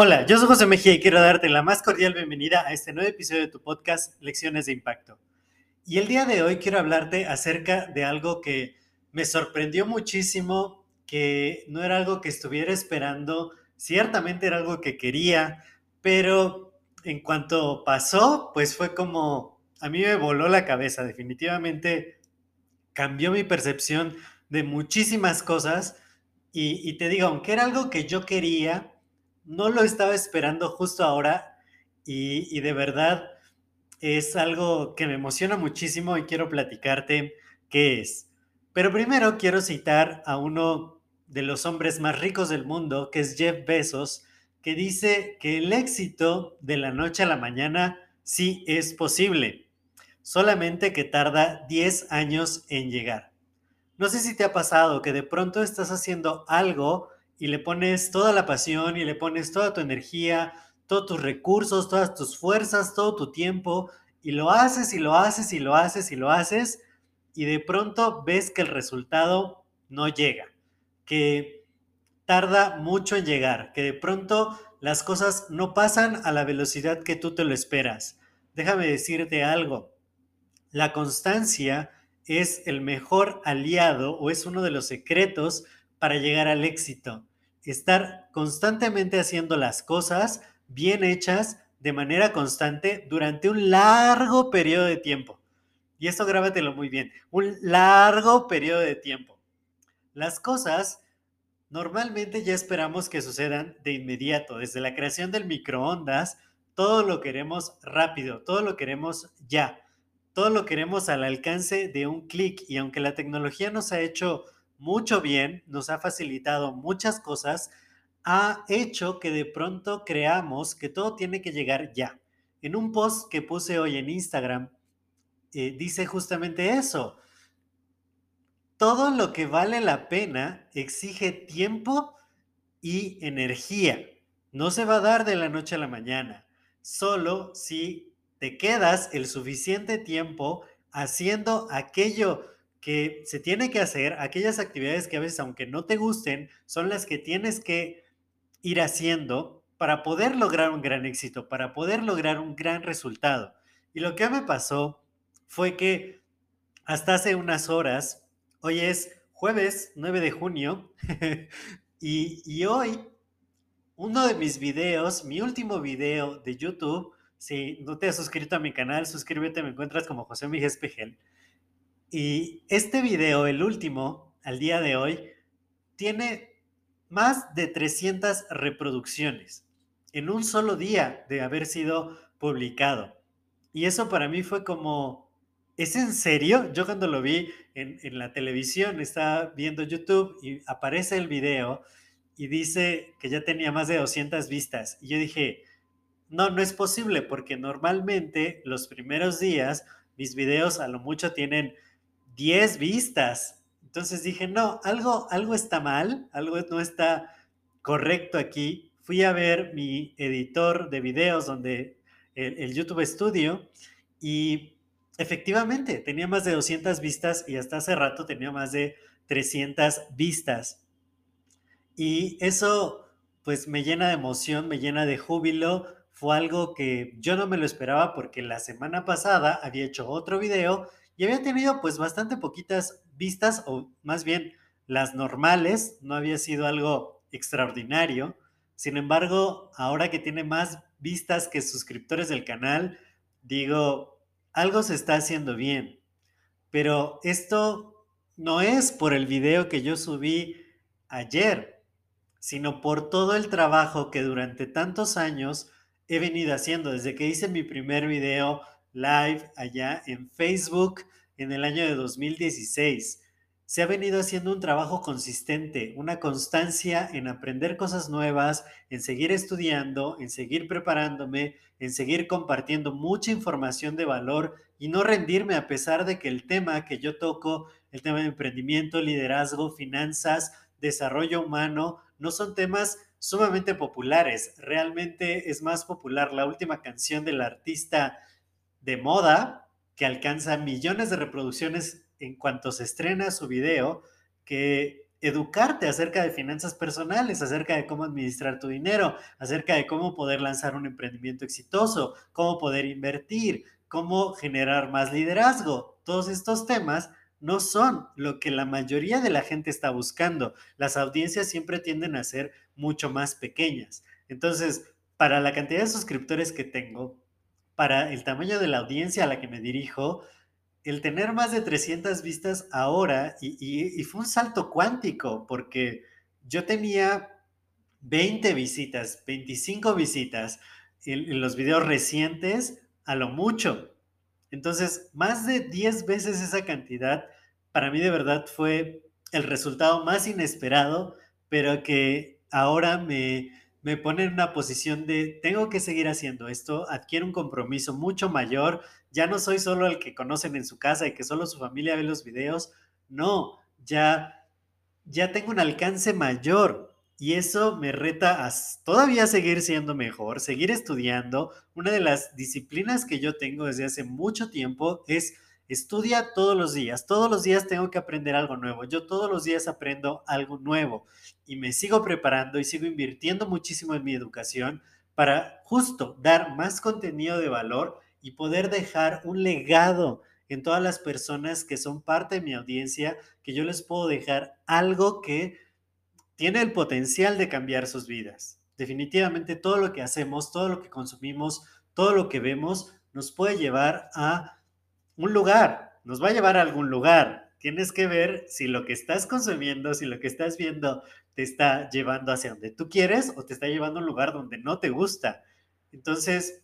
Hola, yo soy José Mejía y quiero darte la más cordial bienvenida a este nuevo episodio de tu podcast Lecciones de Impacto. Y el día de hoy quiero hablarte acerca de algo que me sorprendió muchísimo, que no era algo que estuviera esperando, ciertamente era algo que quería, pero en cuanto pasó, pues fue como, a mí me voló la cabeza, definitivamente cambió mi percepción de muchísimas cosas y, te digo, aunque era algo que yo quería, no lo estaba esperando justo ahora y, de verdad es algo que me emociona muchísimo y quiero platicarte qué es. Pero primero quiero citar a uno de los hombres más ricos del mundo, que es Jeff Bezos, que dice que el éxito de la noche a la mañana sí es posible, solamente que tarda 10 años en llegar. No sé si te ha pasado que de pronto estás haciendo algo y le pones toda la pasión y le pones toda tu energía, todos tus recursos, todas tus fuerzas, todo tu tiempo y lo haces y lo haces y lo haces y lo haces y de pronto ves que el resultado no llega, que tarda mucho en llegar, que de pronto las cosas no pasan a la velocidad que tú te lo esperas. Déjame decirte algo, la constancia es el mejor aliado o es uno de los secretos para llegar al éxito. Estar constantemente haciendo las cosas bien hechas de manera constante durante un largo periodo de tiempo. Y esto grábatelo muy bien, un largo periodo de tiempo. Las cosas normalmente ya esperamos que sucedan de inmediato, desde la creación del microondas, todo lo queremos rápido, todo lo queremos ya todo lo queremos al alcance de un clic y aunque la tecnología nos ha hecho mucho bien, nos ha facilitado muchas cosas, ha hecho que de pronto creamos que todo tiene que llegar ya. En un post que puse hoy en Instagram, eh, dice justamente eso. Todo lo que vale la pena exige tiempo y energía. No se va a dar de la noche a la mañana, solo si te quedas el suficiente tiempo haciendo aquello que se tiene que hacer, aquellas actividades que a veces, aunque no te gusten, son las que tienes que ir haciendo para poder lograr un gran éxito, para poder lograr un gran resultado. Y lo que me pasó fue que hasta hace unas horas, hoy es jueves 9 de junio, y, y hoy uno de mis videos, mi último video de YouTube, si no te has suscrito a mi canal, suscríbete, me encuentras como José Miguel Espejel. Y este video, el último, al día de hoy, tiene más de 300 reproducciones en un solo día de haber sido publicado. Y eso para mí fue como, ¿es en serio? Yo cuando lo vi en, en la televisión, estaba viendo YouTube y aparece el video y dice que ya tenía más de 200 vistas. Y yo dije, no, no es posible porque normalmente los primeros días mis videos a lo mucho tienen 10 vistas. Entonces dije, no, algo, algo está mal, algo no está correcto aquí. Fui a ver mi editor de videos donde el, YouTube Studio y efectivamente tenía más de 200 vistas y hasta hace rato tenía más de 300 vistas. Y eso pues me llena de emoción, me llena de júbilo fue algo que yo no me lo esperaba porque la semana pasada había hecho otro video y había tenido pues bastante poquitas vistas o más bien las normales, no había sido algo extraordinario. Sin embargo, ahora que tiene más vistas que suscriptores del canal, digo, algo se está haciendo bien. Pero esto no es por el video que yo subí ayer, sino por todo el trabajo que durante tantos años he venido haciendo desde que hice mi primer video live allá en Facebook en el año de 2016. se ha venido haciendo un trabajo consistente, una constancia en aprender cosas nuevas, en seguir estudiando, en seguir preparándome, en seguir compartiendo mucha información de valor y no rendirme a pesar de que el tema que yo toco, el tema de emprendimiento, liderazgo, finanzas, desarrollo humano, no son temas sumamente populares. Realmente es más popular la última canción del artista de moda que alcanza millones de reproducciones en cuanto se estrena su video que educarte acerca de finanzas personales, acerca de cómo administrar tu dinero, acerca de cómo poder lanzar un emprendimiento exitoso, cómo poder invertir, cómo generar más liderazgo. Todos estos temas no son lo que la mayoría de la gente está buscando. Las audiencias siempre tienden a ser mucho más pequeñas. Entonces, para la cantidad de suscriptores que tengo, para el tamaño de la audiencia a la que me dirijo, el tener más de 300 vistas ahora, y, fue un salto cuántico, porque yo tenía 20 visitas, 25 visitas en, los videos recientes, a lo mucho. Entonces, más de 10 veces esa cantidad, para mí de verdad fue el resultado más inesperado, pero que ahora me, me pone en una posición de tengo que seguir haciendo esto, adquiere un compromiso mucho mayor ya no soy solo el que conocen en su casa y que solo su familia ve los videos, no, ya, ya tengo un alcance mayor y eso me reta a todavía seguir siendo mejor, seguir estudiando. Una de las disciplinas que yo tengo desde hace mucho tiempo es estudia todos los días. Todos los días tengo que aprender algo nuevo. Yo todos los días aprendo algo nuevo y me sigo preparando y sigo invirtiendo muchísimo en mi educación para justo dar más contenido de valor y poder dejar un legado en todas las personas que son parte de mi audiencia, que yo les puedo dejar algo que tiene el potencial de cambiar sus vidas. Definitivamente todo lo que hacemos, todo lo que consumimos, todo lo que vemos nos puede llevar a un lugar, nos va a llevar a algún lugar. Tienes que ver si lo que estás consumiendo, si lo que estás viendo te está llevando hacia donde tú quieres o te está llevando a un lugar donde no te gusta. Entonces,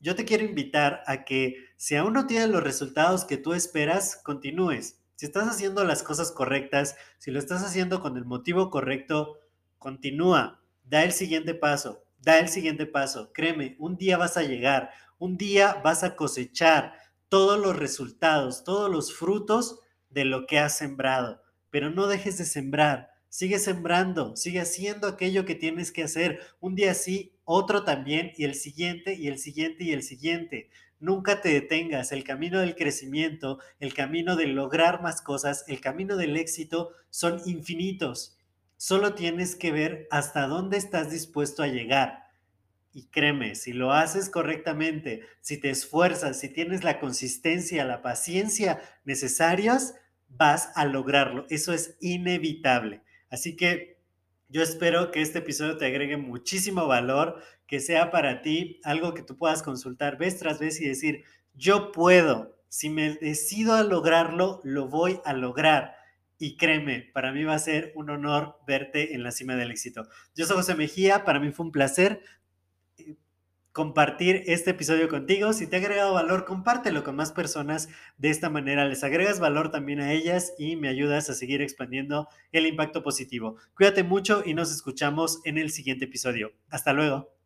yo te quiero invitar a que si aún no tienes los resultados que tú esperas, continúes. Si estás haciendo las cosas correctas, si lo estás haciendo con el motivo correcto, continúa, da el siguiente paso, da el siguiente paso. Créeme, un día vas a llegar, un día vas a cosechar todos los resultados, todos los frutos de lo que has sembrado. Pero no dejes de sembrar, sigue sembrando, sigue haciendo aquello que tienes que hacer. Un día sí, otro también, y el siguiente, y el siguiente, y el siguiente. Nunca te detengas. El camino del crecimiento, el camino de lograr más cosas, el camino del éxito son infinitos. Solo tienes que ver hasta dónde estás dispuesto a llegar. Y créeme, si lo haces correctamente, si te esfuerzas, si tienes la consistencia, la paciencia necesarias, vas a lograrlo. Eso es inevitable. Así que yo espero que este episodio te agregue muchísimo valor, que sea para ti algo que tú puedas consultar vez tras vez y decir, yo puedo, si me decido a lograrlo, lo voy a lograr. Y créeme, para mí va a ser un honor verte en la cima del éxito. Yo soy José Mejía, para mí fue un placer compartir este episodio contigo. Si te ha agregado valor, compártelo con más personas. De esta manera les agregas valor también a ellas y me ayudas a seguir expandiendo el impacto positivo. Cuídate mucho y nos escuchamos en el siguiente episodio. Hasta luego.